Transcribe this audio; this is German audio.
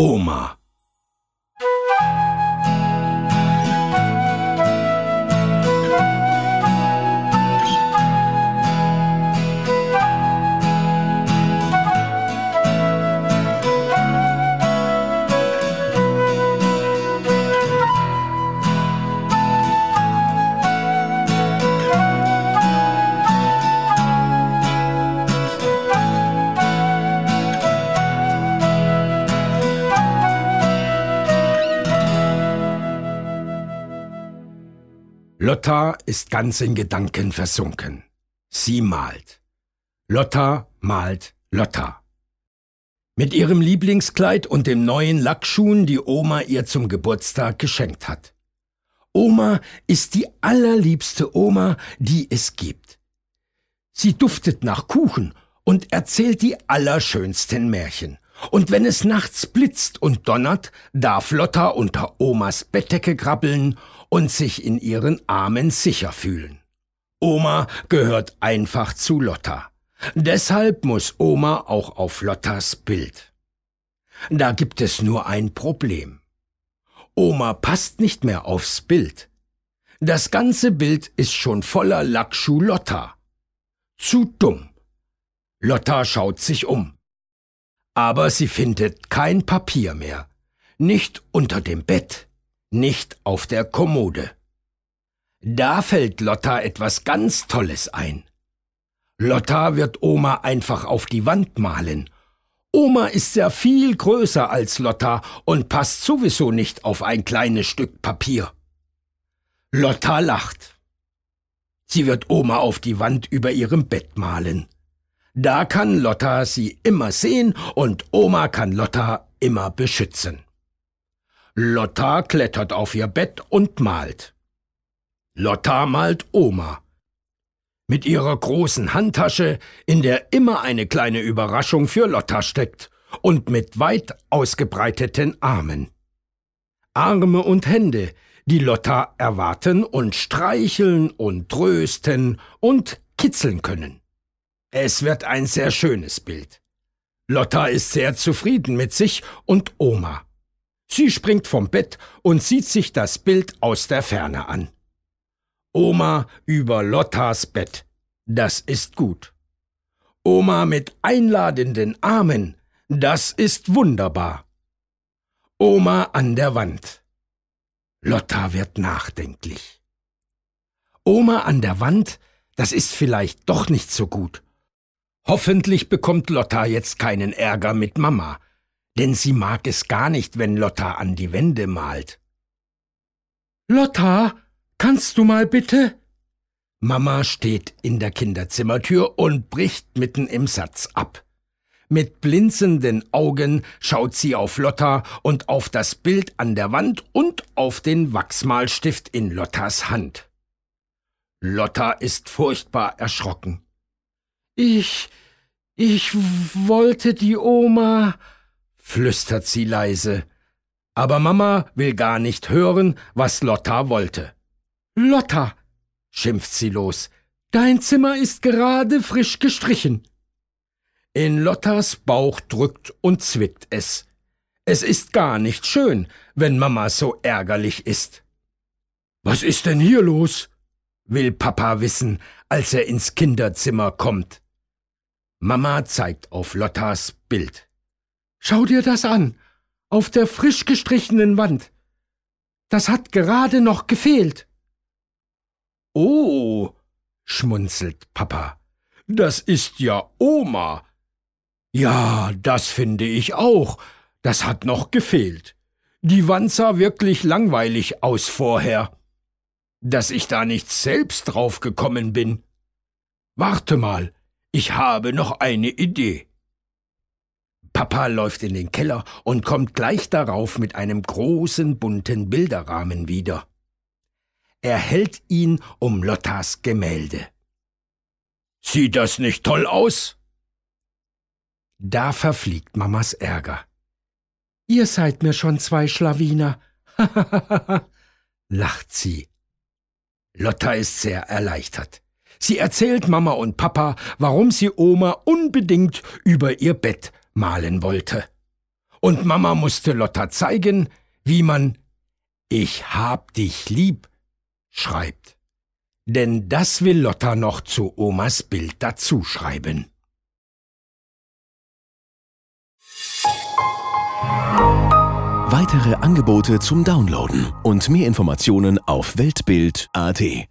Oma Lotta ist ganz in Gedanken versunken. Sie malt. Lotta malt Lotta. Mit ihrem Lieblingskleid und dem neuen Lackschuhen, die Oma ihr zum Geburtstag geschenkt hat. Oma ist die allerliebste Oma, die es gibt. Sie duftet nach Kuchen und erzählt die allerschönsten Märchen. Und wenn es nachts blitzt und donnert, darf Lotta unter Omas Bettdecke krabbeln und sich in ihren Armen sicher fühlen. Oma gehört einfach zu Lotta. Deshalb muss Oma auch auf Lottas Bild. Da gibt es nur ein Problem. Oma passt nicht mehr aufs Bild. Das ganze Bild ist schon voller Lackschuh Lotta. Zu dumm. Lotta schaut sich um. Aber sie findet kein Papier mehr. Nicht unter dem Bett, nicht auf der Kommode. Da fällt Lotta etwas ganz Tolles ein. Lotta wird Oma einfach auf die Wand malen. Oma ist sehr viel größer als Lotta und passt sowieso nicht auf ein kleines Stück Papier. Lotta lacht. Sie wird Oma auf die Wand über ihrem Bett malen. Da kann Lotta sie immer sehen und Oma kann Lotta immer beschützen. Lotta klettert auf ihr Bett und malt. Lotta malt Oma. Mit ihrer großen Handtasche, in der immer eine kleine Überraschung für Lotta steckt, und mit weit ausgebreiteten Armen. Arme und Hände, die Lotta erwarten und streicheln und trösten und kitzeln können. Es wird ein sehr schönes Bild. Lotta ist sehr zufrieden mit sich und Oma. Sie springt vom Bett und sieht sich das Bild aus der Ferne an. Oma über Lottas Bett. Das ist gut. Oma mit einladenden Armen. Das ist wunderbar. Oma an der Wand. Lotta wird nachdenklich. Oma an der Wand, das ist vielleicht doch nicht so gut. Hoffentlich bekommt Lotta jetzt keinen Ärger mit Mama denn sie mag es gar nicht, wenn Lotta an die Wände malt. Lotta, kannst du mal bitte? Mama steht in der Kinderzimmertür und bricht mitten im Satz ab. Mit blinzenden Augen schaut sie auf Lotta und auf das Bild an der Wand und auf den Wachsmalstift in Lottas Hand. Lotta ist furchtbar erschrocken. Ich, ich wollte die Oma, flüstert sie leise. Aber Mama will gar nicht hören, was Lotta wollte. Lotta, schimpft sie los, dein Zimmer ist gerade frisch gestrichen. In Lottas Bauch drückt und zwickt es. Es ist gar nicht schön, wenn Mama so ärgerlich ist. Was ist denn hier los? will Papa wissen, als er ins Kinderzimmer kommt. Mama zeigt auf Lottas Bild. Schau dir das an, auf der frisch gestrichenen Wand. Das hat gerade noch gefehlt. Oh, schmunzelt Papa, das ist ja Oma. Ja, das finde ich auch, das hat noch gefehlt. Die Wand sah wirklich langweilig aus vorher. Dass ich da nicht selbst drauf gekommen bin. Warte mal, ich habe noch eine Idee. Papa läuft in den Keller und kommt gleich darauf mit einem großen bunten Bilderrahmen wieder. Er hält ihn um Lottas Gemälde. Sieht das nicht toll aus? Da verfliegt Mamas Ärger. Ihr seid mir schon zwei Schlawiner, lacht sie. Lotta ist sehr erleichtert. Sie erzählt Mama und Papa, warum sie Oma unbedingt über ihr Bett malen wollte. Und Mama musste Lotta zeigen, wie man Ich hab dich lieb schreibt. Denn das will Lotta noch zu Omas Bild dazu schreiben. Weitere Angebote zum Downloaden und mehr Informationen auf Weltbild.at